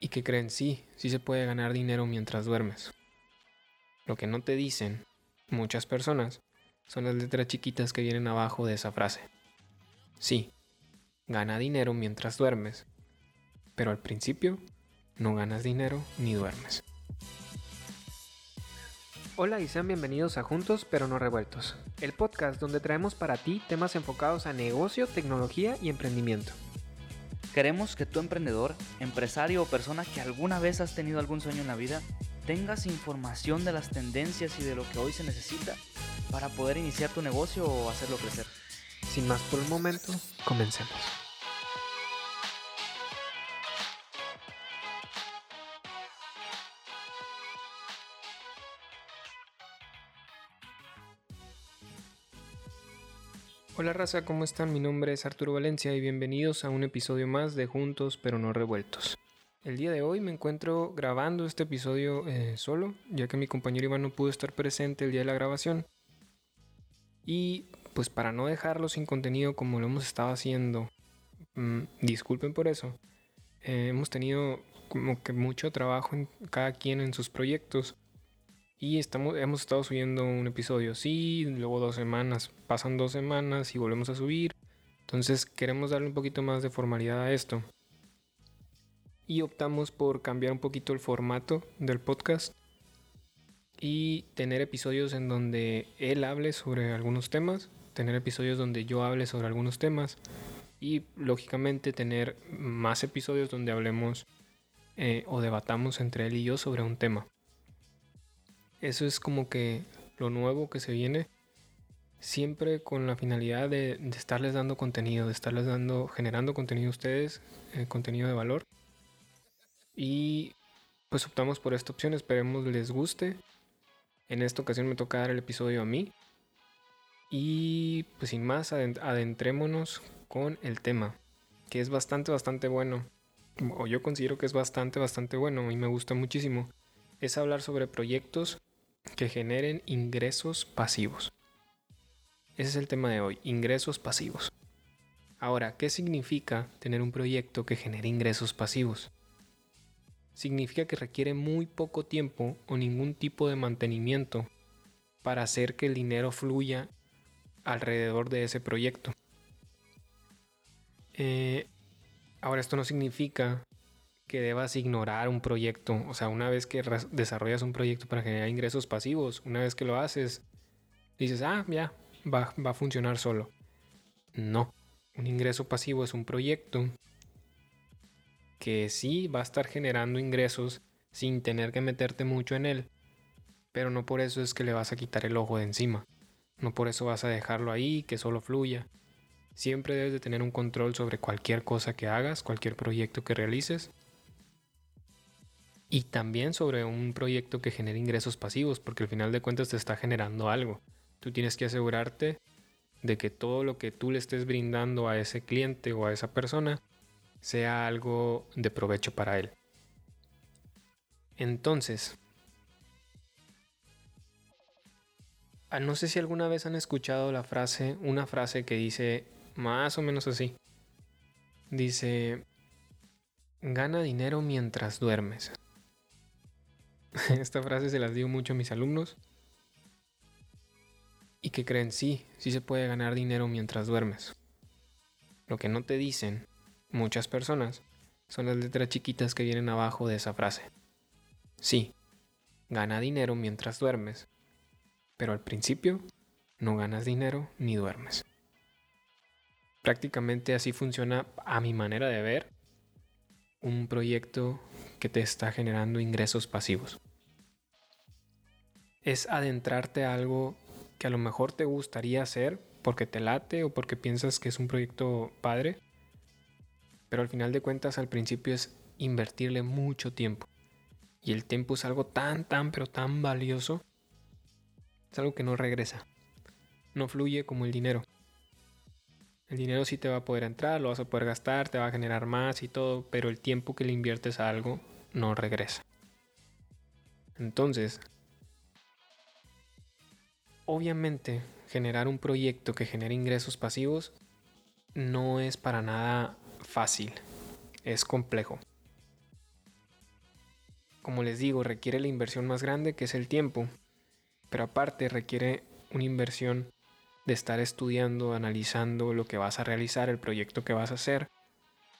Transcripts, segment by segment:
y que creen sí, sí se puede ganar dinero mientras duermes. Lo que no te dicen muchas personas son las letras chiquitas que vienen abajo de esa frase. Sí, gana dinero mientras duermes, pero al principio no ganas dinero ni duermes. Hola y sean bienvenidos a Juntos pero no revueltos, el podcast donde traemos para ti temas enfocados a negocio, tecnología y emprendimiento. Queremos que tu emprendedor, empresario o persona que alguna vez has tenido algún sueño en la vida tengas información de las tendencias y de lo que hoy se necesita para poder iniciar tu negocio o hacerlo crecer. Sin más por el momento, comencemos. Hola raza, ¿cómo están? Mi nombre es Arturo Valencia y bienvenidos a un episodio más de Juntos pero no revueltos. El día de hoy me encuentro grabando este episodio eh, solo, ya que mi compañero Iván no pudo estar presente el día de la grabación. Y pues para no dejarlo sin contenido como lo hemos estado haciendo, mm, disculpen por eso, eh, hemos tenido como que mucho trabajo en cada quien en sus proyectos y estamos, hemos estado subiendo un episodio sí, luego dos semanas, pasan dos semanas y volvemos a subir. Entonces queremos darle un poquito más de formalidad a esto. Y optamos por cambiar un poquito el formato del podcast y tener episodios en donde él hable sobre algunos temas, tener episodios donde yo hable sobre algunos temas y lógicamente tener más episodios donde hablemos eh, o debatamos entre él y yo sobre un tema. Eso es como que lo nuevo que se viene. Siempre con la finalidad de, estarles dando contenido, de estarles dando, generando contenido a ustedes, eh, contenido de valor. Y pues optamos por esta opción, esperemos les guste. En esta ocasión me toca dar el episodio a mí. Y pues sin más, adentrémonos con el tema, que es bastante, bastante bueno. O yo considero que es bastante, bastante bueno y me gusta muchísimo. Es hablar sobre proyectos que generen ingresos pasivos. Ese es el tema de hoy, ingresos pasivos. Ahora, ¿qué significa tener un proyecto que genere ingresos pasivos? Significa que requiere muy poco tiempo o ningún tipo de mantenimiento para hacer que el dinero fluya alrededor de ese proyecto. Eh, ahora, esto no significa que debas ignorar un proyecto. O sea, una vez que desarrollas un proyecto para generar ingresos pasivos, una vez que lo haces, dices, ah, ya, va, va a funcionar solo. No, un ingreso pasivo es un proyecto que sí va a estar generando ingresos sin tener que meterte mucho en él, pero no por eso es que le vas a quitar el ojo de encima. No por eso vas a dejarlo ahí, que solo fluya. Siempre debes de tener un control sobre cualquier cosa que hagas, cualquier proyecto que realices y también sobre un proyecto que genere ingresos pasivos, porque al final de cuentas te está generando algo. Tú tienes que asegurarte de que todo lo que tú le estés brindando a ese cliente o a esa persona sea algo de provecho para él. Entonces, ah, no sé si alguna vez han escuchado la frase, una frase que dice más o menos así. Dice, gana dinero mientras duermes. Esta frase se las digo mucho a mis alumnos. Y que creen, sí, sí se puede ganar dinero mientras duermes. Lo que no te dicen muchas personas son las letras chiquitas que vienen abajo de esa frase. Sí, gana dinero mientras duermes, pero al principio no ganas dinero ni duermes. Prácticamente así funciona a mi manera de ver un proyecto que te está generando ingresos pasivos. Es adentrarte a algo que a lo mejor te gustaría hacer porque te late o porque piensas que es un proyecto padre, pero al final de cuentas al principio es invertirle mucho tiempo. Y el tiempo es algo tan, tan, pero tan valioso. Es algo que no regresa. No fluye como el dinero. El dinero sí te va a poder entrar, lo vas a poder gastar, te va a generar más y todo, pero el tiempo que le inviertes a algo no regresa. Entonces, obviamente, generar un proyecto que genere ingresos pasivos no es para nada fácil, es complejo. como les digo, requiere la inversión más grande que es el tiempo, pero aparte requiere una inversión de estar estudiando, analizando lo que vas a realizar, el proyecto que vas a hacer,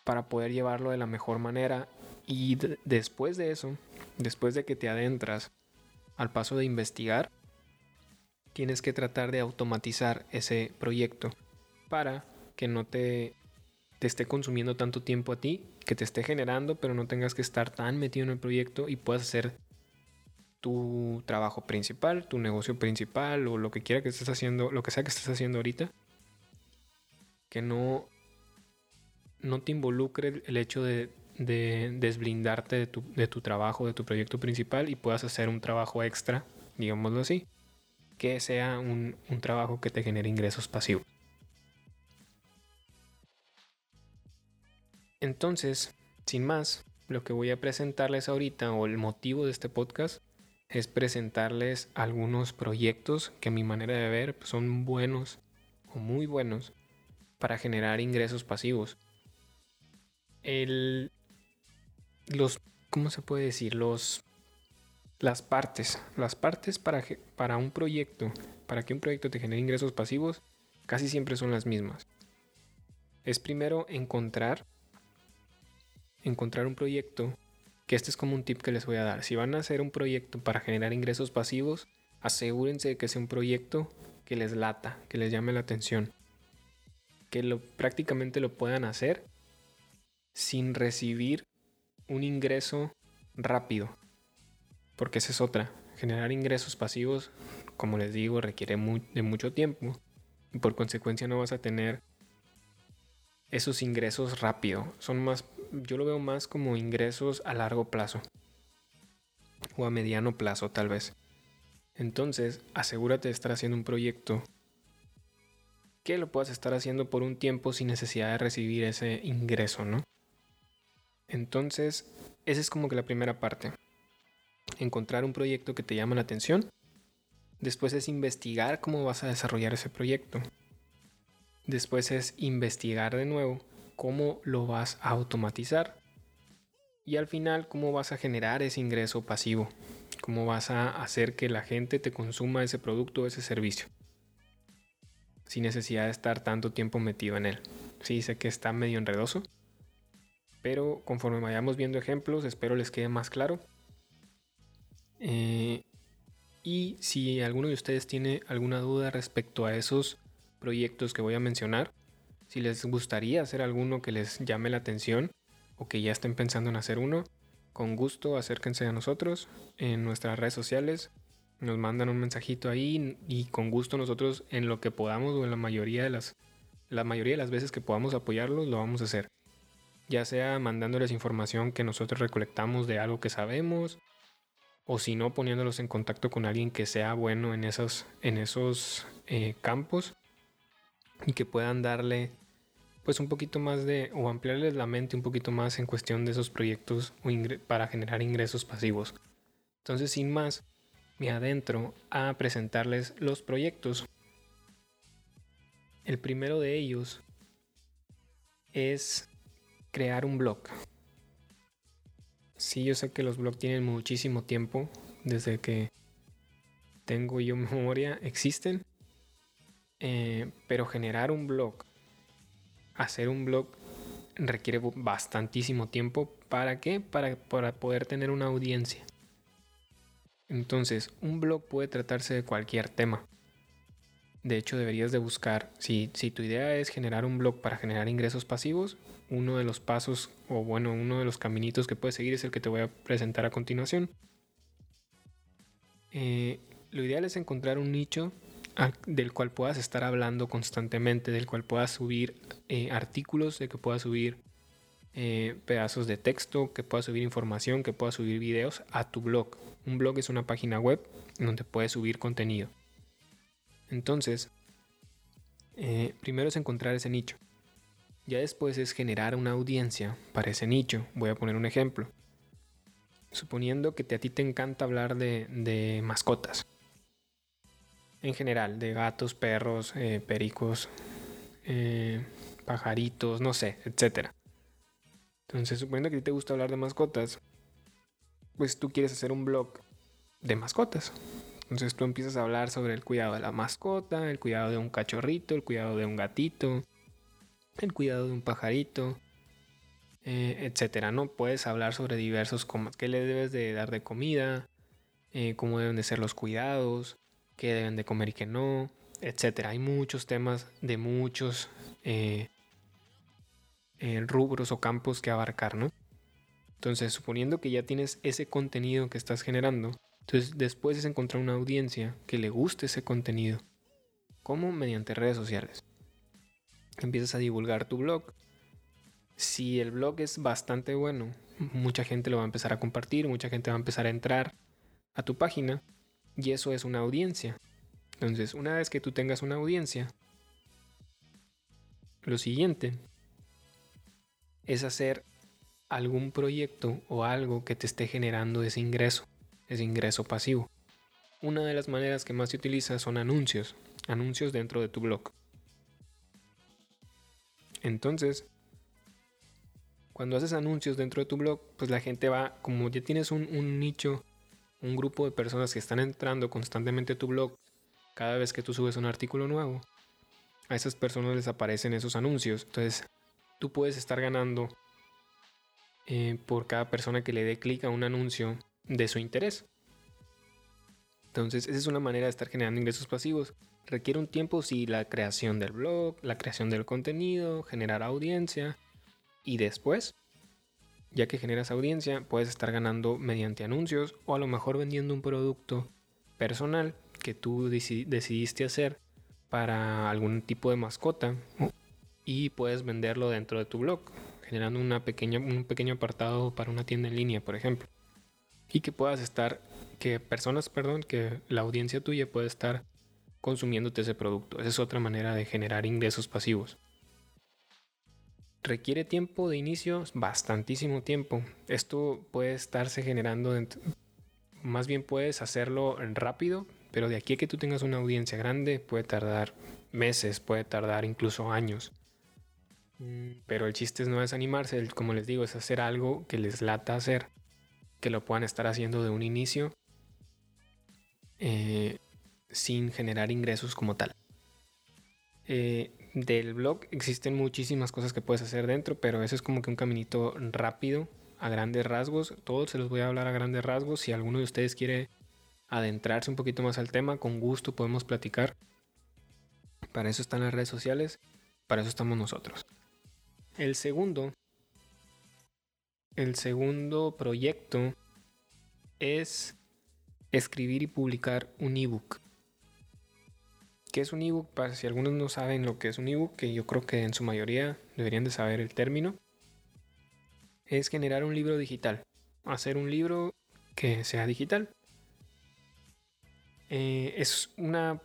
para poder llevarlo de la mejor manera. Y después de eso, después de que te adentras al paso de investigar, tienes que tratar de automatizar ese proyecto para que no te, te esté consumiendo tanto tiempo a ti, que te esté generando, pero no tengas que estar tan metido en el proyecto y puedas hacer tu trabajo principal, tu negocio principal o lo que quiera que estés haciendo, lo que sea que estés haciendo ahorita, que no, no te involucre el hecho de, desblindarte de tu, trabajo, de tu proyecto principal y puedas hacer un trabajo extra, digámoslo así, que sea un, un trabajo que te genere ingresos pasivos. Entonces, sin más, lo que voy a presentarles ahorita o el motivo de este podcast es presentarles algunos proyectos que a mi manera de ver pues, son buenos o muy buenos para generar ingresos pasivos. El, los, ¿cómo se puede decir? Los, las partes, las partes para, para un proyecto, para que un proyecto te genere ingresos pasivos, casi siempre son las mismas. Es primero encontrar, encontrar un proyecto que este es como un tip que les voy a dar. Si van a hacer un proyecto para generar ingresos pasivos, asegúrense de que sea un proyecto que les lata, que les llame la atención, que lo, prácticamente lo puedan hacer sin recibir un ingreso rápido. Porque esa es otra. Generar ingresos pasivos, como les digo, requiere de mucho tiempo y por consecuencia no vas a tener esos ingresos rápido. Son más yo lo veo más como ingresos a largo plazo o a mediano plazo tal vez. Entonces, asegúrate de estar haciendo un proyecto que lo puedas estar haciendo por un tiempo sin necesidad de recibir ese ingreso, ¿no? Entonces, esa es como que la primera parte. Encontrar un proyecto que te llama la atención. Después es investigar cómo vas a desarrollar ese proyecto. Después es investigar de nuevo cómo lo vas a automatizar y al final cómo vas a generar ese ingreso pasivo, cómo vas a hacer que la gente te consuma ese producto o ese servicio sin necesidad de estar tanto tiempo metido en él. Sí, sé que está medio enredoso, pero conforme vayamos viendo ejemplos, espero les quede más claro. Eh, y si alguno de ustedes tiene alguna duda respecto a esos proyectos que voy a mencionar, si les gustaría hacer alguno que les llame la atención o que ya estén pensando en hacer uno, con gusto acérquense a nosotros en nuestras redes sociales. Nos mandan un mensajito ahí y con gusto nosotros en lo que podamos o en la mayoría de las la mayoría de las veces que podamos apoyarlos lo vamos a hacer. Ya sea mandándoles información que nosotros recolectamos de algo que sabemos o si no poniéndolos en contacto con alguien que sea bueno en esos, en esos eh, campos y que puedan darle pues un poquito más de o ampliarles la mente un poquito más en cuestión de esos proyectos para generar ingresos pasivos. Entonces, sin más, me adentro a presentarles los proyectos. El primero de ellos es crear un blog. Sí, yo sé que los blogs tienen muchísimo tiempo, desde que tengo yo memoria, existen eh, pero generar un blog, hacer un blog requiere bastantísimo tiempo. ¿Para qué? Para, para poder tener una audiencia. Entonces, un blog puede tratarse de cualquier tema. De hecho, deberías de buscar, si, si, tu idea es generar un blog para generar ingresos pasivos, uno de los pasos, o bueno, uno de los caminitos que puedes seguir es el que te voy a presentar a continuación. Eh, lo ideal es encontrar un nicho del cual puedas estar hablando constantemente, del cual puedas subir eh, artículos, de que puedas subir eh, pedazos de texto, que puedas subir información, que puedas subir videos a tu blog. Un blog es una página web donde puedes subir contenido. Entonces, eh, primero es encontrar ese nicho. Ya después es generar una audiencia para ese nicho. Voy a poner un ejemplo. Suponiendo que a ti te encanta hablar de mascotas en general, de gatos, perros, eh, pericos, eh, pajaritos, no sé, etc. Entonces, suponiendo que te gusta hablar de mascotas, pues tú quieres hacer un blog de mascotas. Entonces tú empiezas a hablar sobre el cuidado de la mascota, el cuidado de un cachorrito, el cuidado de un gatito, el cuidado de un pajarito, eh, etcétera, ¿no? Puedes hablar sobre diversos como qué le debes de dar de comida, eh, cómo deben de ser los cuidados, qué deben de comer y qué no, etcétera. Hay muchos temas de muchos eh, rubros o campos que abarcar, ¿no? Entonces, suponiendo que ya tienes ese contenido que estás generando, entonces después es encontrar una audiencia que le guste ese contenido. ¿Cómo? Mediante redes sociales. Empiezas a divulgar tu blog. Si el blog es bastante bueno, mucha gente lo va a empezar a compartir, mucha gente va a empezar a entrar a tu página y eso es una audiencia. Entonces, una vez que tú tengas una audiencia, lo siguiente es hacer algún proyecto o algo que te esté generando ese ingreso, ese ingreso pasivo. Una de las maneras que más se utiliza son anuncios, anuncios dentro de tu blog. Entonces, cuando haces anuncios dentro de tu blog, pues la gente va, como ya tienes un, un nicho, un grupo de personas que están entrando constantemente a tu blog, cada vez que tú subes un artículo nuevo, a esas personas les aparecen esos anuncios. Entonces, tú puedes estar ganando eh, por cada persona que le dé clic a un anuncio de su interés. Entonces, esa es una manera de estar generando ingresos pasivos. Requiere un tiempo, si la creación del blog, la creación del contenido, generar audiencia. Y después, ya que generas audiencia, puedes estar ganando mediante anuncios o a lo mejor vendiendo un producto personal que tú decidiste hacer para algún tipo de mascota y puedes venderlo dentro de tu blog generando una pequeña, un pequeño apartado para una tienda en línea, por ejemplo. Y que puedas estar, que personas, perdón, que la audiencia tuya pueda estar consumiéndote ese producto. Esa es otra manera de generar ingresos pasivos. Requiere tiempo de inicio, bastantísimo tiempo. Esto puede estarse generando, más bien puedes hacerlo rápido, pero de aquí a que tú tengas una audiencia grande puede tardar meses, puede tardar incluso años. Mm, pero el chiste es no desanimarse, como les digo, es hacer algo que les lata hacer, que lo puedan estar haciendo de un inicio eh, sin generar ingresos como tal. Eh, del blog existen muchísimas cosas que puedes hacer dentro, pero eso es como que un caminito rápido, a grandes rasgos. Todos se los voy a hablar a grandes rasgos. Si alguno de ustedes quiere adentrarse un poquito más al tema, con gusto podemos platicar. Para eso están las redes sociales, para eso estamos nosotros. El segundo, el segundo proyecto es escribir y publicar un ebook. ¿Qué es un ebook? Para si algunos no saben lo que es un ebook, que yo creo que en su mayoría deberían de saber el término, es generar un libro digital. Hacer un libro que sea digital. Eh, es una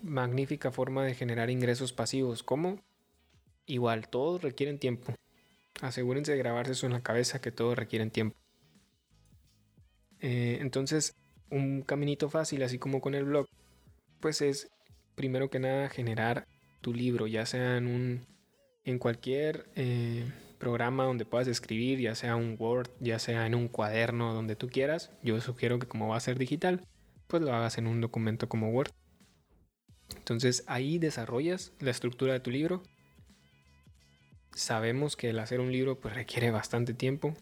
magnífica forma de generar ingresos pasivos. ¿Cómo? Igual, todos requieren tiempo. Asegúrense de grabarse eso en la cabeza que todos requieren tiempo. Eh, entonces, un caminito fácil, así como con el blog, pues es primero que nada generar tu libro, ya sea en un en cualquier eh, programa donde puedas escribir, ya sea un Word, ya sea en un cuaderno, donde tú quieras. Yo sugiero que como va a ser digital, pues lo hagas en un documento como Word. Entonces ahí desarrollas la estructura de tu libro Sabemos que el hacer un libro pues requiere bastante tiempo.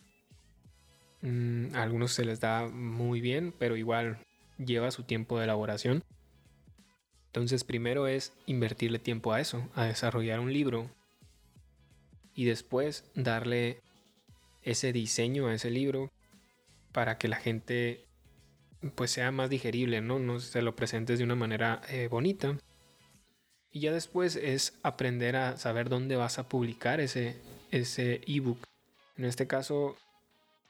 Mm, a algunos se les da muy bien, pero igual lleva su tiempo de elaboración. Entonces primero es invertirle tiempo a eso, a desarrollar un libro y después darle ese diseño a ese libro para que la gente pues sea más digerible, ¿no? No se lo presentes de una manera eh, bonita, y ya después es aprender a saber dónde vas a publicar ese, ese ebook. En este caso,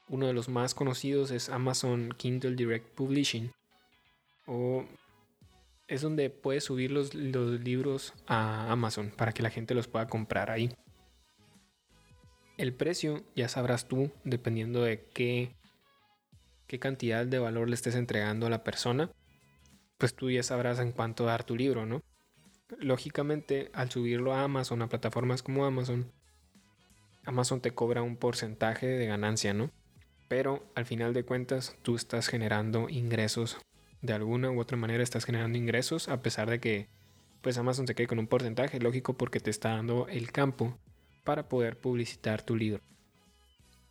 uno de los más conocidos es Amazon Kindle Direct Publishing. O es donde puedes subir los, los libros a Amazon para que la gente los pueda comprar ahí. El precio ya sabrás tú, dependiendo de qué, qué cantidad de valor le estés entregando a la persona. Pues tú ya sabrás en cuánto dar tu libro, ¿no? lógicamente, al subirlo a Amazon, a plataformas como Amazon, Amazon te cobra un porcentaje de ganancia, ¿no? pero al final de cuentas tú estás generando ingresos. De alguna u otra manera estás generando ingresos a pesar de que pues Amazon se quede con un porcentaje, lógico porque te está dando el campo para poder publicitar tu libro.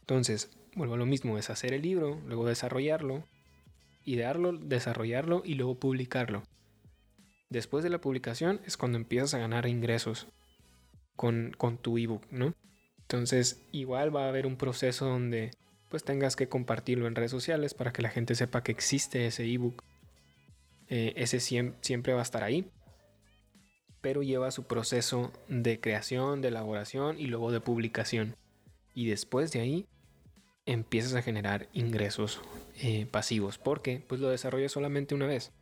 Entonces, vuelvo a lo mismo, es hacer el libro, luego desarrollarlo, idearlo, desarrollarlo y luego publicarlo. Después de la publicación es cuando empiezas a ganar ingresos con, con tu ebook, ¿no? Entonces, igual va a haber un proceso donde pues tengas que compartirlo en redes sociales para que la gente sepa que existe ese ebook. Eh, ese siempre va a estar ahí. Pero lleva su proceso de creación, de elaboración y luego de publicación. Y después de ahí empiezas a generar ingresos eh, pasivos. Porque pues lo desarrollas solamente una vez.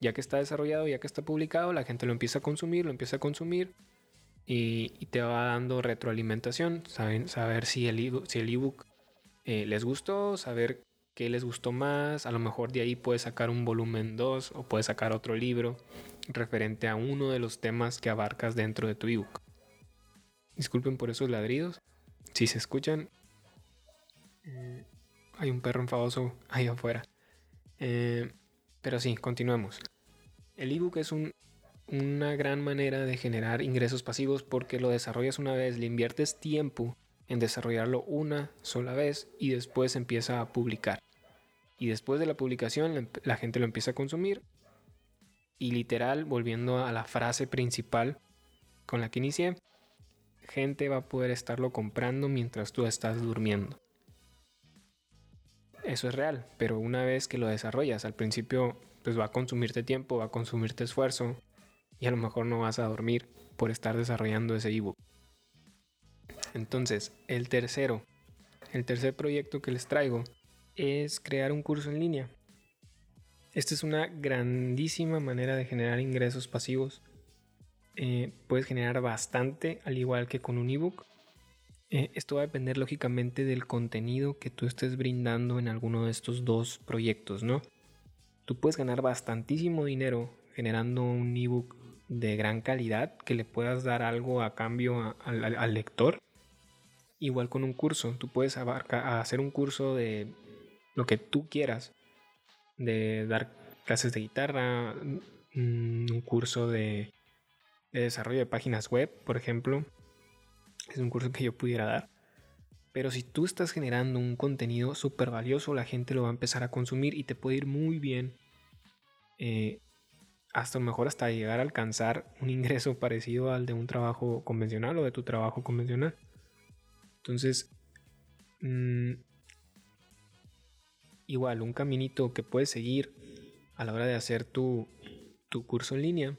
Ya que está desarrollado, ya que está publicado, la gente lo empieza a consumir, lo empieza a consumir y, te va dando retroalimentación, saben, saber si el si ebook eh, les gustó, saber qué les gustó más, a lo mejor de ahí puedes sacar un volumen 2 o puedes sacar otro libro referente a uno de los temas que abarcas dentro de tu ebook. Disculpen por esos ladridos, si se escuchan, eh, hay un perro enfadoso ahí afuera. Eh, pero sí, continuemos. El ebook es una gran manera de generar ingresos pasivos porque lo desarrollas una vez, le inviertes tiempo en desarrollarlo una sola vez y después empieza a publicar. Y después de la publicación la gente lo empieza a consumir y literal, volviendo a la frase principal con la que inicié, gente va a poder estarlo comprando mientras tú estás durmiendo. Eso es real, pero una vez que lo desarrollas, al principio pues va a consumirte tiempo, va a consumirte esfuerzo y a lo mejor no vas a dormir por estar desarrollando ese ebook. Entonces, el tercero, el tercer proyecto que les traigo es crear un curso en línea. Esta es una grandísima manera de generar ingresos pasivos. Eh, puedes generar bastante, al igual que con un ebook. Eh, esto va a depender lógicamente del contenido que tú estés brindando en alguno de estos dos proyectos, ¿no? Tú puedes ganar bastantísimo dinero generando un ebook de gran calidad que le puedas dar algo a cambio al lector Igual con un curso, tú puedes hacer un curso de lo que tú quieras, de dar clases de guitarra, mm, un curso de, desarrollo de páginas web, por ejemplo. Es un curso que yo pudiera dar. Pero si tú estás generando un contenido súper valioso, la gente lo va a empezar a consumir y te puede ir muy bien. Eh, hasta mejor hasta llegar a alcanzar un ingreso parecido al de un trabajo convencional o de tu trabajo convencional. Entonces, mm, igual, un caminito que puedes seguir a la hora de hacer tu, tu curso en línea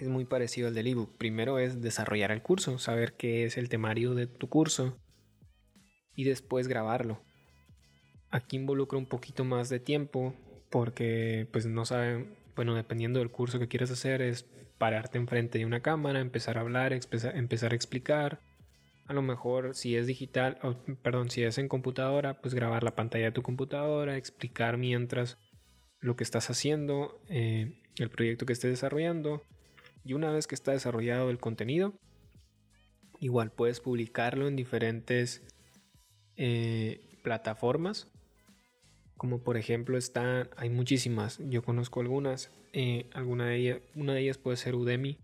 es muy parecido al del ebook. Primero es desarrollar el curso, saber qué es el temario de tu curso y después grabarlo. Aquí involucra un poquito más de tiempo porque pues no saben, bueno, dependiendo del curso que quieras hacer es pararte enfrente de una cámara, empezar a hablar, empezar a explicar a lo mejor si es digital, perdón, si es en computadora, pues grabar la pantalla de tu computadora, explicar mientras lo que estás haciendo, eh, el proyecto que estés desarrollando. Y una vez que está desarrollado el contenido, igual puedes publicarlo en diferentes eh, plataformas. Como por ejemplo están, hay muchísimas, yo conozco algunas. Eh, alguna de ellas, una de ellas puede ser Udemy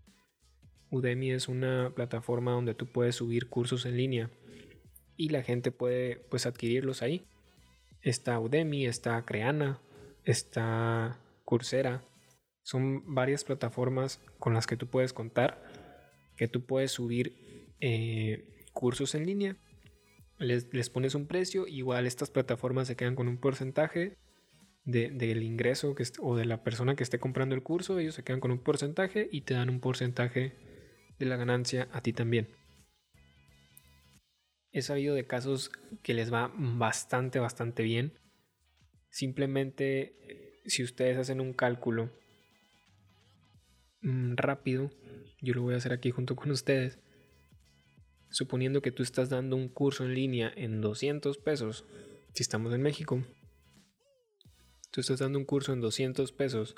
Udemy es una plataforma donde tú puedes subir cursos en línea y la gente puede pues adquirirlos ahí. Está Udemy, está Creana, está Coursera. Son varias plataformas con las que tú puedes contar, que tú puedes subir eh, cursos en línea. Les, les, pones un precio, igual estas plataformas se quedan con un porcentaje del ingreso que o de la persona que esté comprando el curso, ellos se quedan con un porcentaje y te dan un porcentaje de la ganancia a ti también. He sabido de casos que les va bastante, bastante bien. Simplemente, si ustedes hacen un cálculo mm, rápido, yo lo voy a hacer aquí junto con ustedes. Suponiendo que tú estás dando un curso en línea en 200 pesos, si estamos en México, tú estás dando un curso en 200 pesos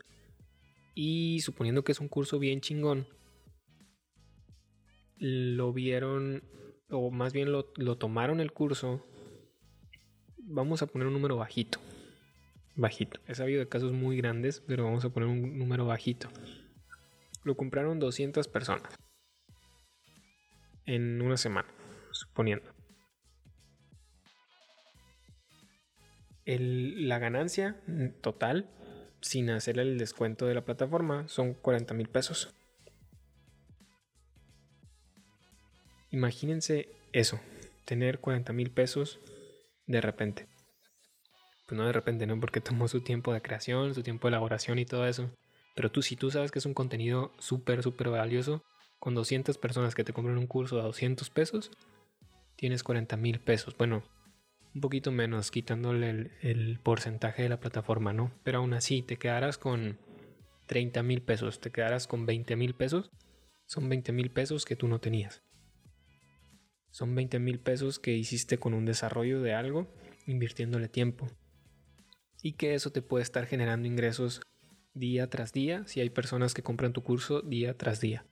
y suponiendo que es un curso bien chingón, lo vieron, o más bien lo, tomaron el curso vamos a poner un número bajito. Bajito. He sabido de casos muy grandes, pero vamos a poner un número bajito. Lo compraron 200 personas. En una semana, suponiendo. la ganancia total, sin hacer el descuento de la plataforma, son 40 mil pesos. Imagínense eso, tener 40 mil pesos de repente. Pues no de repente, ¿no? Porque tomó su tiempo de creación, su tiempo de elaboración y todo eso. Pero tú, si tú sabes que es un contenido súper, súper valioso, con 200 personas que te compran un curso a 200 pesos, tienes 40 mil pesos. Bueno, un poquito menos, quitándole el, porcentaje de la plataforma, ¿no? Pero aún así, te quedarás con 30 mil pesos, te quedarás con 20 mil pesos. Son 20 mil pesos que tú no tenías. Son 20 mil pesos que hiciste con un desarrollo de algo, invirtiéndole tiempo. Y que eso te puede estar generando ingresos día tras día si hay personas que compran tu curso día tras día.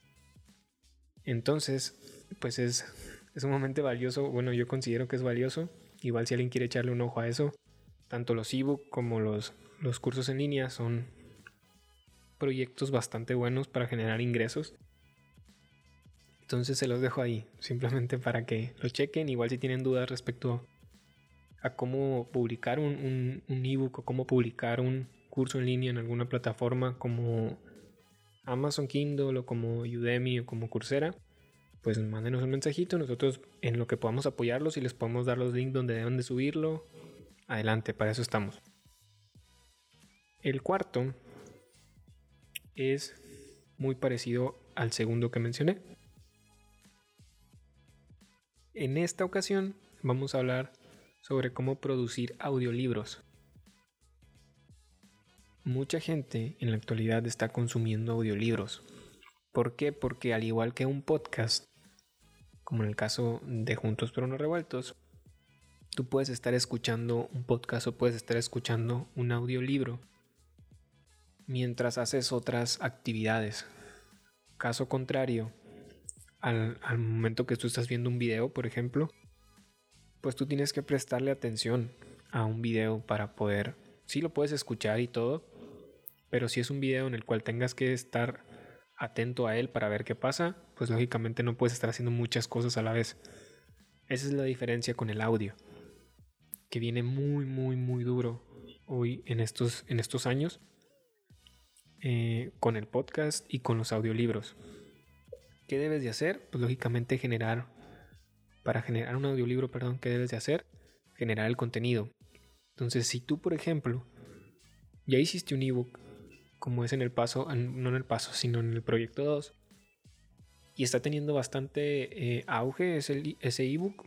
Entonces, pues es, es sumamente valioso. Bueno, yo considero que es valioso. Igual si alguien quiere echarle un ojo a eso, tanto los ebook como los, los cursos en línea son proyectos bastante buenos para generar ingresos. Entonces se los dejo ahí, simplemente para que lo chequen. Igual si tienen dudas respecto a cómo publicar un, un, ebook o cómo publicar un curso en línea en alguna plataforma como Amazon Kindle o como Udemy o como Coursera, pues mándenos un mensajito. Nosotros en lo que podamos apoyarlos y les podemos dar los links donde deben de subirlo. Adelante, para eso estamos. El cuarto es muy parecido al segundo que mencioné. En esta ocasión vamos a hablar sobre cómo producir audiolibros. Mucha gente en la actualidad está consumiendo audiolibros. ¿Por qué? Porque al igual que un podcast, como en el caso de Juntos pero no revueltos, tú puedes estar escuchando un podcast o puedes estar escuchando un audiolibro mientras haces otras actividades. Caso contrario, al, momento que tú estás viendo un video, por ejemplo, pues tú tienes que prestarle atención a un video para poder, sí lo puedes escuchar y todo, pero si es un video en el cual tengas que estar atento a él para ver qué pasa, pues lógicamente no puedes estar haciendo muchas cosas a la vez. Esa es la diferencia con el audio, que viene muy, muy, muy duro hoy en estos, en estos años, eh, con el podcast y con los audiolibros. ¿Qué debes de hacer? Pues lógicamente generar, para generar un audiolibro, perdón, ¿qué debes de hacer? Generar el contenido. Entonces, si tú, por ejemplo, ya hiciste un ebook, como es en el paso, no en el paso, sino en el proyecto 2, y está teniendo bastante eh, auge ese, ese ebook,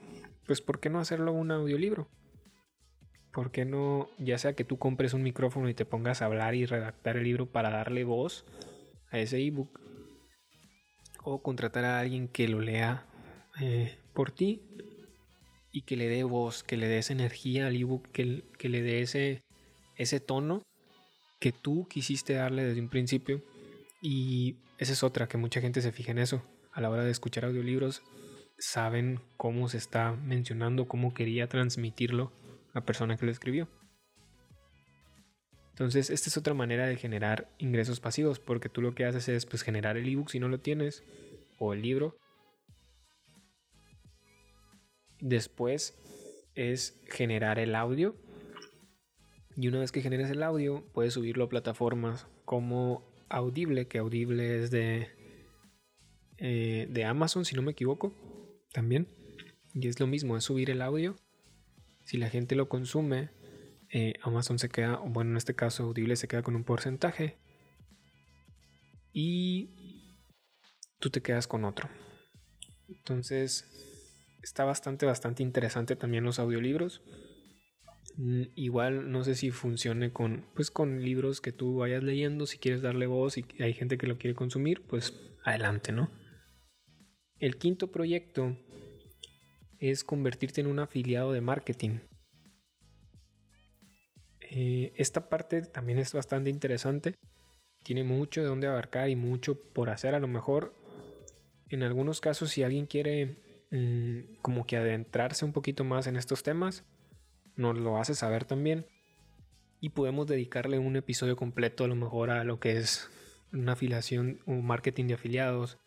pues ¿por qué no hacerlo un audiolibro? ¿Por qué no, ya sea que tú compres un micrófono y te pongas a hablar y redactar el libro para darle voz a ese ebook? O contratar a alguien que lo lea eh, por ti y que le dé voz, que le dé esa energía al ebook, que, le dé ese, ese tono que tú quisiste darle desde un principio. Y esa es otra, que mucha gente se fija en eso. A la hora de escuchar audiolibros, saben cómo se está mencionando, cómo quería transmitirlo la persona que lo escribió. Entonces, esta es otra manera de generar ingresos pasivos, porque tú lo que haces es pues, generar el ebook si no lo tienes, o el libro. Después es generar el audio. Y una vez que generes el audio, puedes subirlo a plataformas como Audible, que Audible es de, eh, de Amazon, si no me equivoco, también. Y es lo mismo, es subir el audio. Si la gente lo consume, eh, Amazon se queda, bueno, en este caso Audible se queda con un porcentaje y tú te quedas con otro. Entonces, está bastante, bastante interesante también los audiolibros. Mm, igual no sé si funcione con, pues, con libros que tú vayas leyendo, si quieres darle voz y hay gente que lo quiere consumir, pues adelante, ¿no? El quinto proyecto es convertirte en un afiliado de marketing. Eh, esta parte también es bastante interesante. Tiene mucho de dónde abarcar y mucho por hacer. A lo mejor, en algunos casos, si alguien quiere mm, como que adentrarse un poquito más en estos temas, nos lo hace saber también. Y podemos dedicarle un episodio completo a lo mejor a lo que es una afiliación o marketing de afiliados,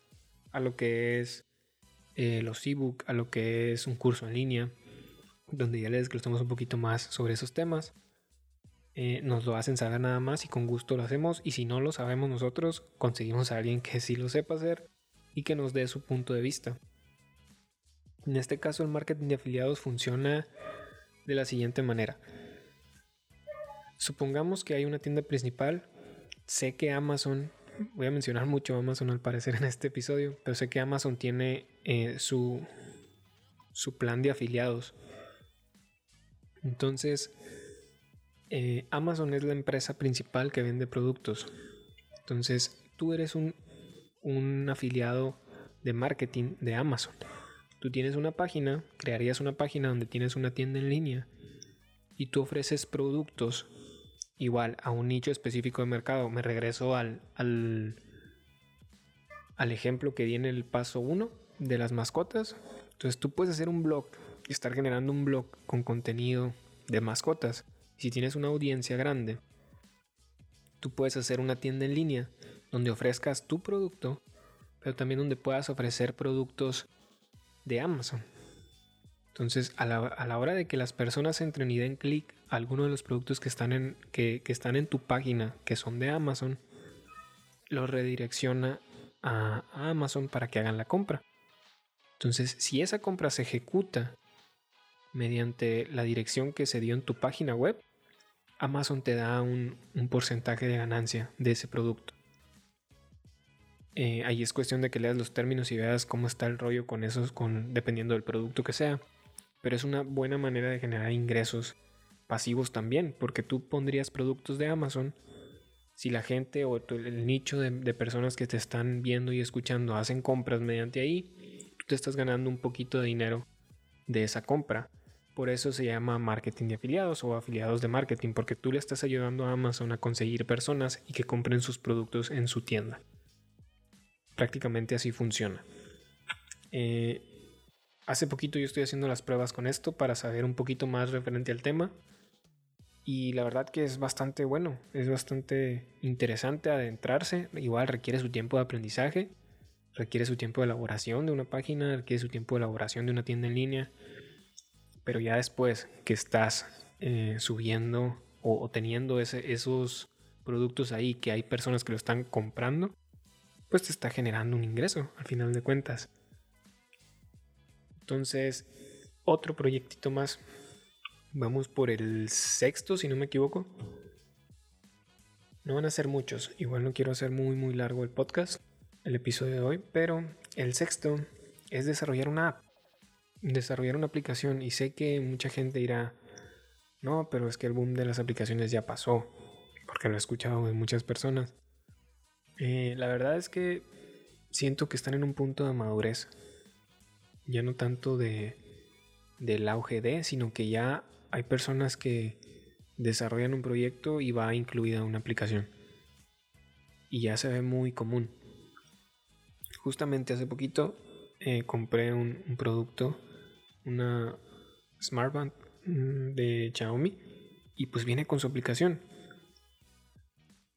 a lo que es eh, los ebook, a lo que es un curso en línea, donde ya les desglosamos un poquito más sobre esos temas. Eh, nos lo hacen saber nada más y con gusto lo hacemos. Y si no lo sabemos nosotros, conseguimos a alguien que sí lo sepa hacer y que nos dé su punto de vista. En este caso el marketing de afiliados funciona de la siguiente manera. Supongamos que hay una tienda principal. Sé que Amazon, voy a mencionar mucho Amazon al parecer en este episodio, pero sé que Amazon tiene eh, su, su plan de afiliados. Entonces, eh, Amazon es la empresa principal que vende productos. Entonces, tú eres un, un afiliado de marketing de Amazon. Tú tienes una página, crearías una página donde tienes una tienda en línea y tú ofreces productos igual a un nicho específico de mercado. Me regreso al, al, al ejemplo que viene el paso 1 de las mascotas. Entonces tú puedes hacer un blog y estar generando un blog con contenido de mascotas. Si tienes una audiencia grande, tú puedes hacer una tienda en línea donde ofrezcas tu producto, pero también donde puedas ofrecer productos de Amazon. Entonces, a la, hora de que las personas entren y den clic a alguno de los productos que están, en, que, están en tu página, que son de Amazon, los redirecciona a, Amazon para que hagan la compra. Entonces, si esa compra se ejecuta mediante la dirección que se dio en tu página web, Amazon te da un, porcentaje de ganancia de ese producto. Eh, ahí es cuestión de que leas los términos y veas cómo está el rollo con esos, con, dependiendo del producto que sea. Pero es una buena manera de generar ingresos pasivos también, porque tú pondrías productos de Amazon. Si la gente o el nicho de, de personas que te están viendo y escuchando hacen compras mediante ahí, tú te estás ganando un poquito de dinero de esa compra. Por eso se llama marketing de afiliados o afiliados de marketing, porque tú le estás ayudando a Amazon a conseguir personas y que compren sus productos en su tienda prácticamente así funciona. Eh, hace poquito yo estoy haciendo las pruebas con esto para saber un poquito más referente al tema. Y la verdad que es bastante bueno, es bastante interesante adentrarse. Igual requiere su tiempo de aprendizaje, requiere su tiempo de elaboración de una página, requiere su tiempo de elaboración de una tienda en línea. Pero ya después que estás eh, subiendo o, teniendo esos productos ahí, que hay personas que lo están comprando, pues te está generando un ingreso al final de cuentas. Entonces, otro proyectito más. Vamos por el sexto, si no me equivoco. No van a ser muchos. Igual no quiero hacer muy, muy largo el podcast, el episodio de hoy. Pero el sexto es desarrollar una app. Desarrollar una aplicación. Y sé que mucha gente dirá, no, pero es que el boom de las aplicaciones ya pasó. Porque lo he escuchado de muchas personas. Eh, la verdad es que siento que están en un punto de madurez. Ya no tanto de del auge de, sino que ya hay personas que desarrollan un proyecto y va incluida una aplicación. Y ya se ve muy común. Justamente hace poquito eh, compré un, un, producto, una smartband mm, de Xiaomi, y pues viene con su aplicación.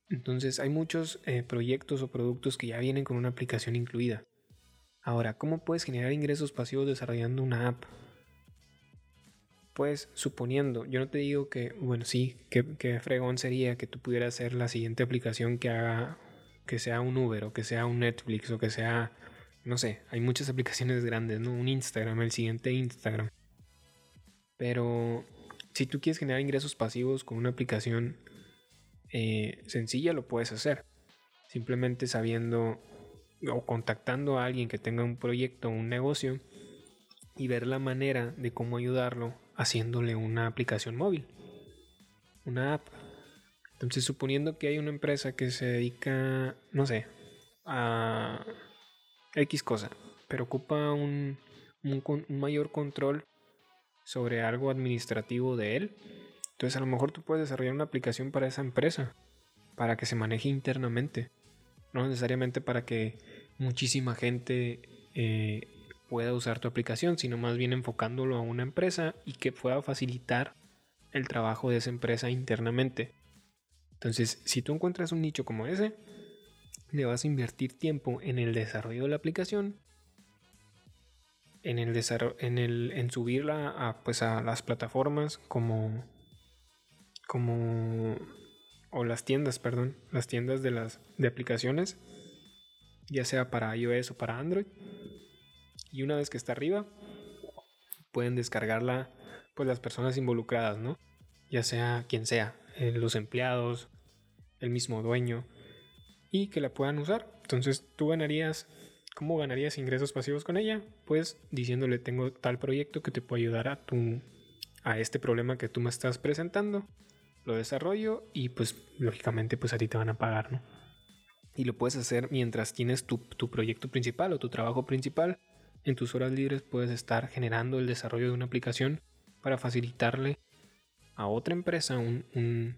Entonces hay muchos eh, proyectos o productos que ya vienen con una aplicación incluida. Ahora, ¿cómo puedes generar ingresos pasivos desarrollando una app? Pues suponiendo, yo no te digo que, bueno, sí, que, fregón sería que tú pudieras hacer la siguiente aplicación que haga, que sea un Uber o que sea un Netflix o que sea, no sé, hay muchas aplicaciones grandes, ¿no? Un Instagram, el siguiente Instagram. Pero si tú quieres generar ingresos pasivos con una aplicación eh, sencilla lo puedes hacer. Simplemente sabiendo o contactando a alguien que tenga un proyecto o un negocio y ver la manera de cómo ayudarlo haciéndole una aplicación móvil, una app. Entonces, suponiendo que hay una empresa que se dedica, no sé, a X cosa, pero ocupa un, un mayor control sobre algo administrativo de él, entonces a lo mejor tú puedes desarrollar una aplicación para esa empresa, para que se maneje internamente. No necesariamente para que muchísima gente eh, pueda usar tu aplicación, sino más bien enfocándolo a una empresa y que pueda facilitar el trabajo de esa empresa internamente. Entonces, si tú encuentras un nicho como ese, le vas a invertir tiempo en el desarrollo de la aplicación, en el en el en subirla a, pues a las plataformas como como o las tiendas, perdón, las tiendas de las de aplicaciones, ya sea para iOS o para Android. Y una vez que está arriba, pueden descargarla pues las personas involucradas, ¿no? Ya sea quien sea, eh, los empleados, el mismo dueño, y que la puedan usar. Entonces tú ganarías, ¿cómo ganarías ingresos pasivos con ella? Pues diciéndole tengo tal proyecto que te puede ayudar a tu, a este problema que tú me estás presentando, lo desarrollo y pues lógicamente pues a ti te van a pagar, ¿no? Y lo puedes hacer mientras tienes tu, tu proyecto principal o tu trabajo principal. En tus horas libres puedes estar generando el desarrollo de una aplicación para facilitarle a otra empresa un,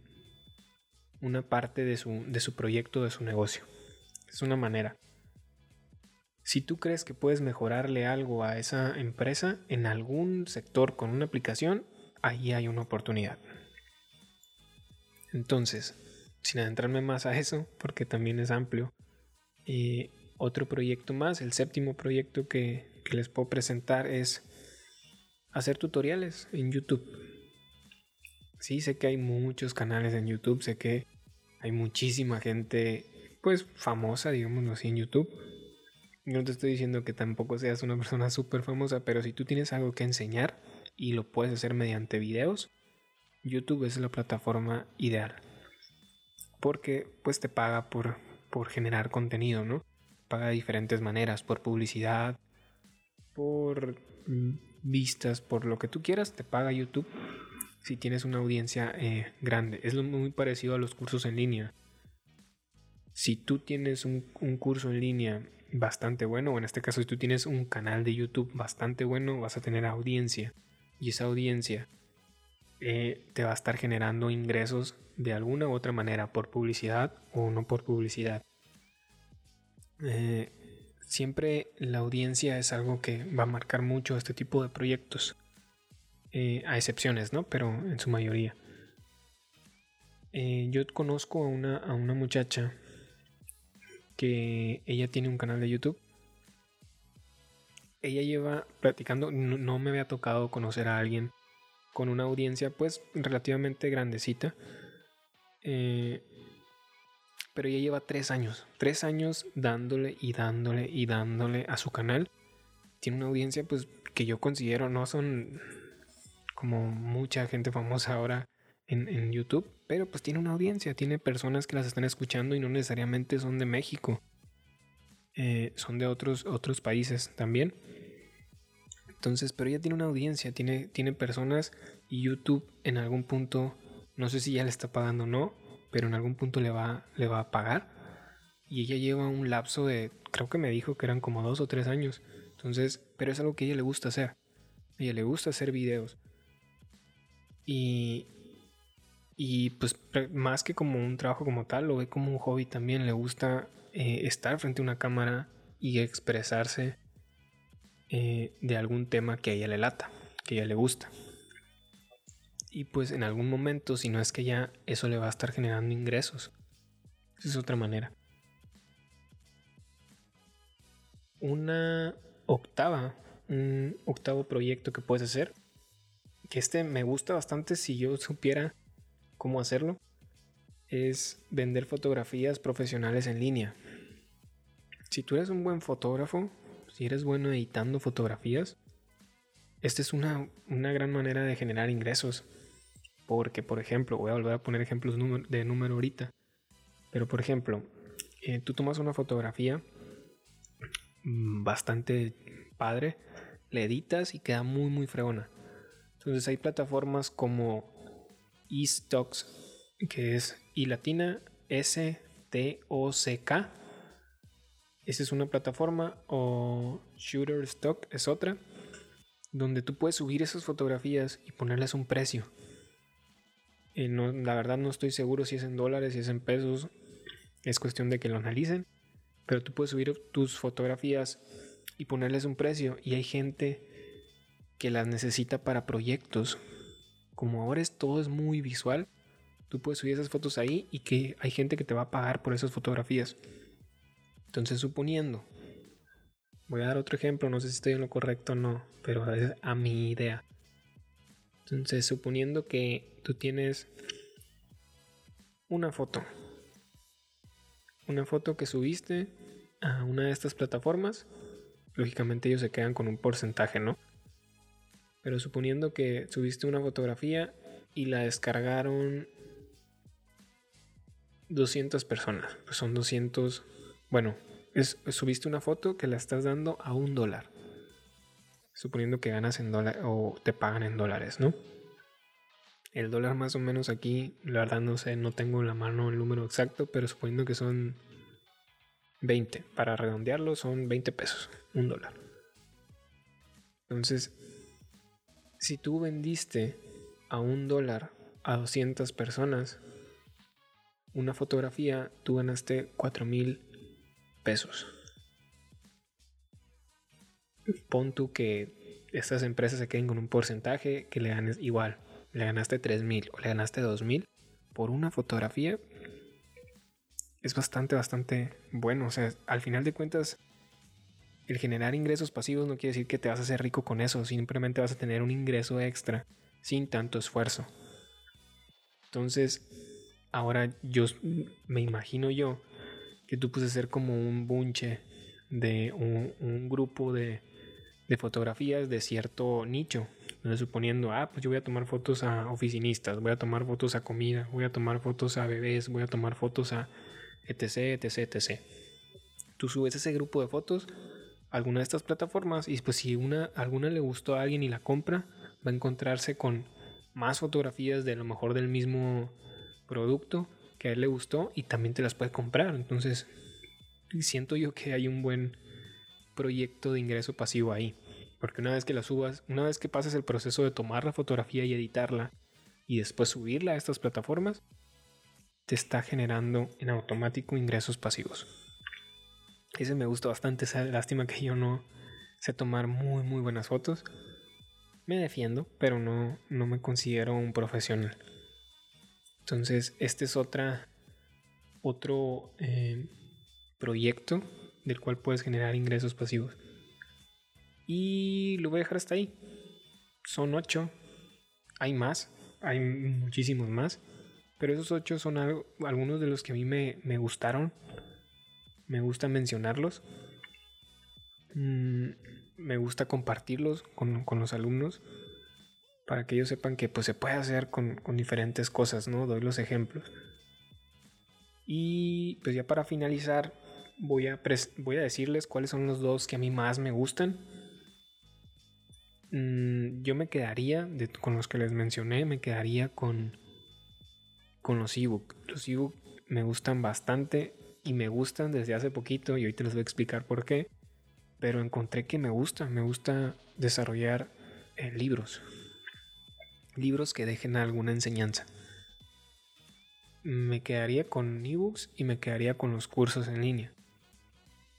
una parte de su, de su proyecto, de su negocio. Es una manera. Si tú crees que puedes mejorarle algo a esa empresa en algún sector con una aplicación, ahí hay una oportunidad. Entonces, sin adentrarme más a eso, porque también es amplio, eh, otro proyecto más, el séptimo proyecto que les puedo presentar es hacer tutoriales en YouTube. Sí, sé que hay muchos canales en YouTube, sé que hay muchísima gente, pues famosa, digámoslo así, en YouTube. No te estoy diciendo que tampoco seas una persona súper famosa, pero si tú tienes algo que enseñar y lo puedes hacer mediante videos, YouTube es la plataforma ideal. Porque pues te paga por, por generar contenido, ¿no? Paga de diferentes maneras, por publicidad, por vistas, por lo que tú quieras, te paga YouTube si tienes una audiencia eh, grande. Es muy parecido a los cursos en línea. Si tú tienes un, curso en línea bastante bueno, o en este caso si tú tienes un canal de YouTube bastante bueno, vas a tener audiencia. Y esa audiencia eh, te va a estar generando ingresos de alguna u otra manera, por publicidad o no por publicidad. Eh, siempre la audiencia es algo que va a marcar mucho este tipo de proyectos. Eh, a excepciones, ¿no? Pero en su mayoría. Eh, yo conozco a una, a una muchacha que ella tiene un canal de YouTube. Ella lleva platicando, no, me había tocado conocer a alguien con una audiencia pues relativamente grandecita. Eh, pero ella lleva tres años, tres años dándole y dándole y dándole a su canal. Tiene una audiencia pues que yo considero no son como mucha gente famosa ahora en, YouTube, pero pues tiene una audiencia, tiene personas que las están escuchando y no necesariamente son de México, eh, son de otros, otros países también. Entonces, pero ella tiene una audiencia, tiene, tiene personas y YouTube en algún punto, no sé si ya le está pagando o no, pero en algún punto le va, le va a pagar. Y ella lleva un lapso de, creo que me dijo que eran como dos o tres años. Entonces, pero es algo que a ella le gusta hacer. A ella le gusta hacer videos. Y, y pues más que como un trabajo como tal, lo ve como un hobby también. Le gusta eh, estar frente a una cámara y expresarse eh, de algún tema que a ella le lata, que a ella le gusta y pues en algún momento, si no es que ya eso le va a estar generando ingresos. Esa es otra manera. Una octava, un octavo proyecto que puedes hacer, que este me gusta bastante si yo supiera cómo hacerlo, es vender fotografías profesionales en línea. Si tú eres un buen fotógrafo, si eres bueno editando fotografías, esta es una, una gran manera de generar ingresos. Porque, por ejemplo, voy a volver a poner ejemplos de número ahorita. Pero, por ejemplo, eh, tú tomas una fotografía mm, bastante padre, le editas y queda muy, muy fregona. Entonces hay plataformas como eStocks, que es y latina S T O C K. Esa es una plataforma o Shutterstock es otra donde tú puedes subir esas fotografías y ponerles un precio. Eh, la verdad no estoy seguro si es en dólares, si es en pesos. Es cuestión de que lo analicen. Pero tú puedes subir tus fotografías y ponerles un precio. Y hay gente que las necesita para proyectos. como ahora es, todo es muy visual, tú puedes subir esas fotos ahí y que hay gente que te va a pagar por esas fotografías. Entonces, suponiendo, voy a dar otro ejemplo, no sé si estoy en lo correcto o no, pero es a mi idea. Entonces, suponiendo que tú tienes una foto, una foto que subiste a una de estas plataformas, lógicamente ellos se quedan con un porcentaje, ¿no? Pero suponiendo que subiste una fotografía y la descargaron 200 personas, pues son 200, bueno, es, subiste una foto que la estás dando a un dólar. Suponiendo que ganas en dólares o te pagan en dólares, ¿no? El dólar más o menos aquí, la verdad no sé, no tengo en la mano el número exacto, pero suponiendo que son 20, para redondearlo son 20 pesos, un dólar. Entonces, si tú vendiste a un dólar a 200 personas una fotografía, tú ganaste 4 mil pesos. Pon tú que estas empresas se queden con un porcentaje que le ganes igual le ganaste 3000 o le ganaste 2000 por una fotografía, es bastante, bastante bueno. O sea, al final de cuentas, el generar ingresos pasivos no quiere decir que te vas a hacer rico con eso, simplemente vas a tener un ingreso extra sin tanto esfuerzo. Entonces, ahora yo me imagino yo que tú puedes ser como un bunche de un grupo de, de fotografías de cierto nicho. Entonces, suponiendo, ah, pues yo voy a tomar fotos a oficinistas, voy a tomar fotos a comida, voy a tomar fotos a bebés, voy a tomar fotos a etc, etc, etc. Tú subes ese grupo de fotos alguna de estas plataformas y pues si una, alguna le gustó a alguien y la compra, va a encontrarse con más fotografías de lo mejor del mismo producto que a él le gustó y también te las puede comprar. Entonces, siento yo que hay un buen proyecto de ingreso pasivo ahí. Porque una vez que la subas, una vez que pases el proceso de tomar la fotografía y editarla y después subirla a estas plataformas, te está generando en automático ingresos pasivos. Ese me gusta bastante, esa lástima que yo no sé tomar muy muy buenas fotos. Me defiendo, pero no, no me considero un profesional. Entonces, este es otra, otro eh, proyecto del cual puedes generar ingresos pasivos. Y lo voy a dejar hasta ahí. Son ocho. Hay más, hay muchísimos más. Pero esos ocho son algunos de los que a mí me, gustaron. Me gusta mencionarlos. Mm, me gusta compartirlos con, los alumnos para que ellos sepan que pues, se puede hacer con, con diferentes cosas, ¿no? Doy los ejemplos. Y pues ya para finalizar, voy a, voy a decirles cuáles son los dos que a mí más me gustan. Mm, yo me quedaría, con los que les mencioné, me quedaría con, con los ebook. Los ebook me gustan bastante y me gustan desde hace poquito y ahorita les voy a explicar por qué. Pero encontré que me gusta, me gusta desarrollar eh, libros. Libros que dejen alguna enseñanza. Me quedaría con ebooks y me quedaría con los cursos en línea.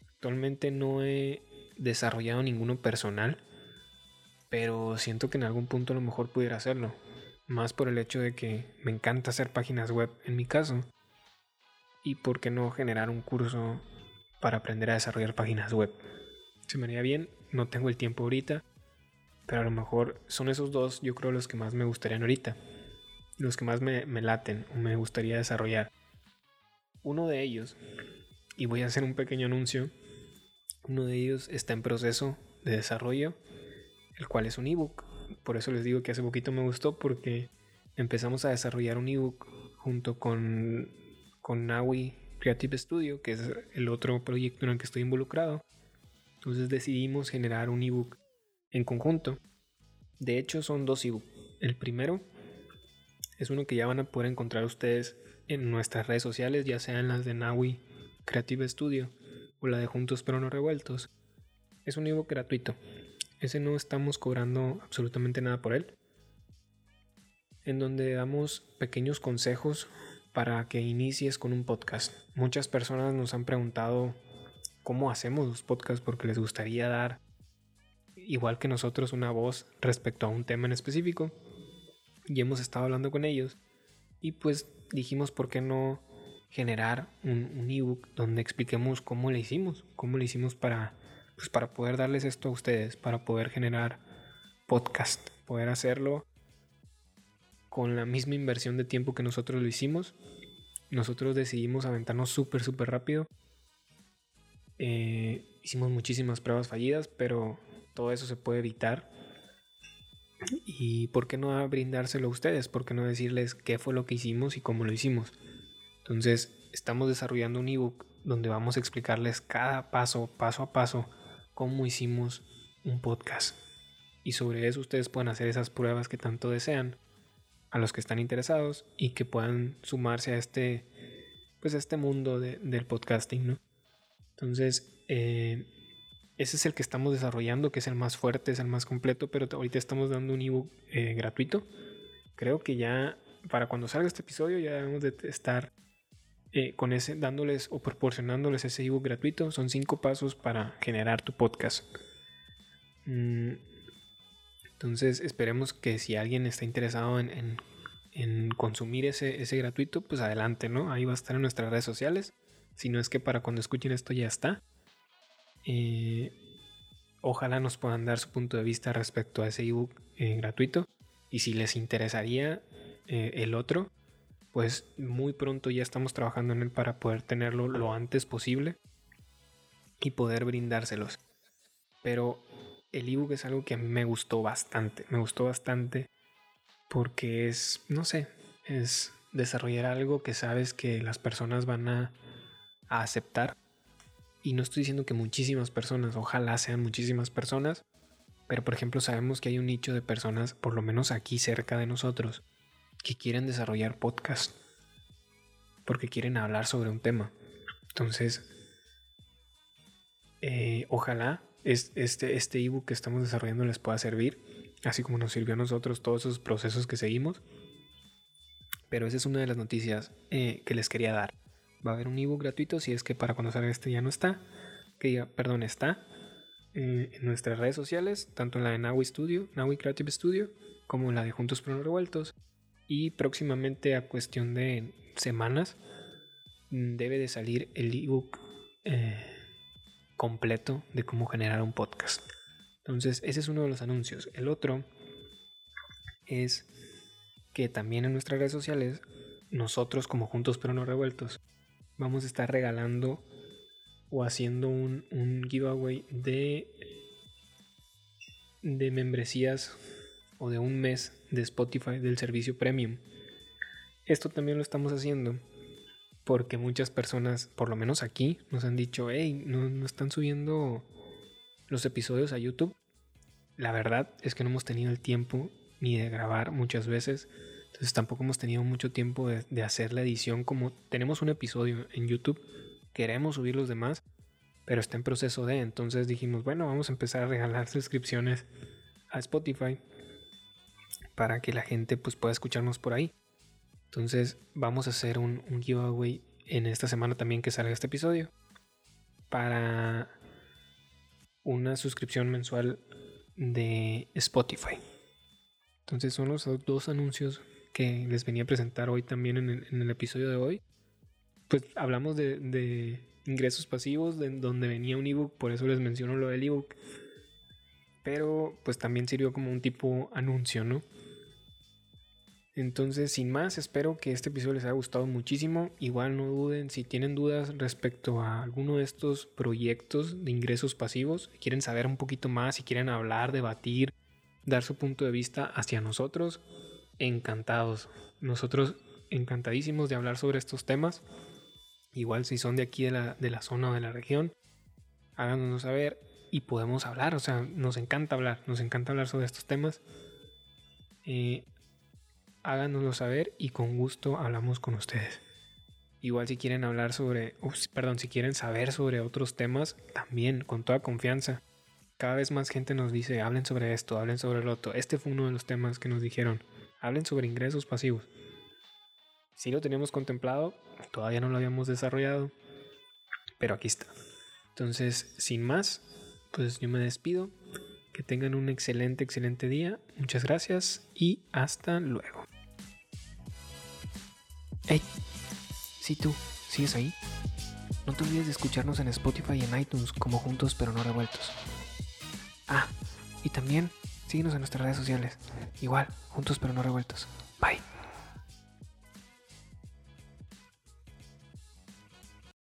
Actualmente no he desarrollado ninguno personal, pero siento que en algún punto a lo mejor pudiera hacerlo. Más por el hecho de que me encanta hacer páginas web en mi caso. Y por qué no generar un curso para aprender a desarrollar páginas web. Se me haría bien, no tengo el tiempo ahorita, pero a lo mejor son esos dos, yo creo, los que más me gustarían ahorita. Los que más me, me laten o me gustaría desarrollar. Uno de ellos, y voy a hacer un pequeño anuncio, uno de ellos está en proceso de desarrollo, el cual es un ebook. Por eso les digo que hace poquito me gustó porque empezamos a desarrollar un ebook junto con, con Naui Creative Studio, que es el otro proyecto en el que estoy involucrado. Entonces decidimos generar un ebook en conjunto. De hecho, son dos ebooks. El primero es uno que ya van a poder encontrar ustedes en nuestras redes sociales, ya sean las de Naui Creative Studio la de Juntos pero no revueltos, es un ebook gratuito. Ese no estamos cobrando absolutamente nada por él. En donde damos pequeños consejos para que inicies con un podcast. Muchas personas nos han preguntado cómo hacemos los podcasts porque les gustaría dar, igual que nosotros, una voz respecto a un tema en específico. y hemos estado hablando con ellos y pues dijimos por qué no generar un, ebook donde expliquemos cómo le hicimos, cómo le hicimos para, pues para poder darles esto a ustedes, para poder generar podcast, poder hacerlo con la misma inversión de tiempo que nosotros lo hicimos. Nosotros decidimos aventarnos súper, súper rápido. Eh, hicimos muchísimas pruebas fallidas, pero todo eso se puede evitar. ¿Y por qué no brindárselo a ustedes? ¿Por qué no decirles qué fue lo que hicimos y cómo lo hicimos? Entonces, estamos desarrollando un ebook donde vamos a explicarles cada paso, paso a paso, cómo hicimos un podcast. Y sobre eso ustedes pueden hacer esas pruebas que tanto desean a los que están interesados y que puedan sumarse a este, pues a este mundo del podcasting, ¿no? Entonces, eh, ese es el que estamos desarrollando, que es el más fuerte, es el más completo, pero ahorita estamos dando un ebook eh, gratuito. Creo que ya para cuando salga este episodio ya debemos de estar eh, con ese, dándoles o proporcionándoles ese ebook gratuito. Son cinco pasos para generar tu podcast. Mm, entonces esperemos que si alguien está interesado en, consumir ese, ese gratuito, pues adelante, ¿no? Ahí va a estar en nuestras redes sociales. Si no es que para cuando escuchen esto ya está. Eh, ojalá nos puedan dar su punto de vista respecto a ese ebook eh, gratuito. Y si les interesaría eh, el otro, pues muy pronto ya estamos trabajando en él para poder tenerlo lo antes posible y poder brindárselos. Pero el ebook es algo que a mí me gustó bastante. Me gustó bastante porque es, no sé, es desarrollar algo que sabes que las personas van a aceptar y no estoy diciendo que muchísimas personas, ojalá sean muchísimas personas, pero por ejemplo sabemos que hay un nicho de personas, por lo menos aquí cerca de nosotros, que quieren desarrollar podcast. Porque quieren hablar sobre un tema. Entonces, eh, ojalá este, este ebook que estamos desarrollando les pueda servir, así como nos sirvió a nosotros todos esos procesos que seguimos. Pero esa es una de las noticias eh, que les quería dar va a haber un ebook gratuito si es que para cuando salga este ya no está. Que ya, perdón, está eh, en nuestras redes sociales, tanto en la de Naui Studio, Naui Creative Studio, como en la de Juntos pero no revueltos. Y próximamente a cuestión de semanas debe de salir el ebook eh, completo de cómo generar un podcast. Entonces, ese es uno de los anuncios. El otro es que también en nuestras redes sociales, nosotros como Juntos pero no revueltos, vamos a estar regalando o haciendo un, giveaway de, de membresías o de un mes de Spotify del servicio premium. Esto también lo estamos haciendo porque muchas personas, por lo menos aquí, nos han dicho, hey, no, no están subiendo los episodios a YouTube. La verdad es que no hemos tenido el tiempo ni de grabar muchas veces entonces tampoco hemos tenido mucho tiempo de, hacer la edición como tenemos un episodio en YouTube, queremos subir los demás, pero está en proceso de, entonces dijimos, bueno, vamos a empezar a regalar suscripciones a Spotify para que la gente pues pueda escucharnos por ahí. Entonces vamos a hacer un, giveaway en esta semana también que salga este episodio para una suscripción mensual de Spotify. Entonces son los dos anuncios que les venía a presentar hoy también en el, episodio de hoy. Pues hablamos de, ingresos pasivos, de donde venía un ebook, por eso les menciono lo del ebook. Pero pues también sirvió como un tipo anuncio, ¿no? Entonces, sin más, espero que este episodio les haya gustado muchísimo. Igual no duden si tienen dudas respecto a alguno de estos proyectos de ingresos pasivos, si quieren saber un poquito más, si quieren hablar, debatir, dar su punto de vista hacia nosotros, encantados. Nosotros encantadísimos de hablar sobre estos temas. Igual si son de aquí de la, de la zona o de la región, háganos saber y podemos hablar. O sea, nos encanta hablar, nos encanta hablar sobre estos temas. Eh, háganoslo saber y con gusto hablamos con ustedes. Igual si quieren hablar sobre, perdón, si quieren saber sobre otros temas, también con toda confianza. Cada vez más gente nos dice, hablen sobre esto, hablen sobre el otro. Este fue uno de los temas que nos dijeron hablen sobre ingresos pasivos. Si lo teníamos contemplado, todavía no lo habíamos desarrollado, pero aquí está. Entonces, sin más, pues yo me despido. Que tengan un excelente, excelente día. Muchas gracias y hasta luego. Hey, si tú, ¿sigues ahí? No te olvides de escucharnos en Spotify y en iTunes como Juntos pero no revueltos. Ah, y también síguenos en nuestras redes sociales. Igual, Juntos pero no revueltos.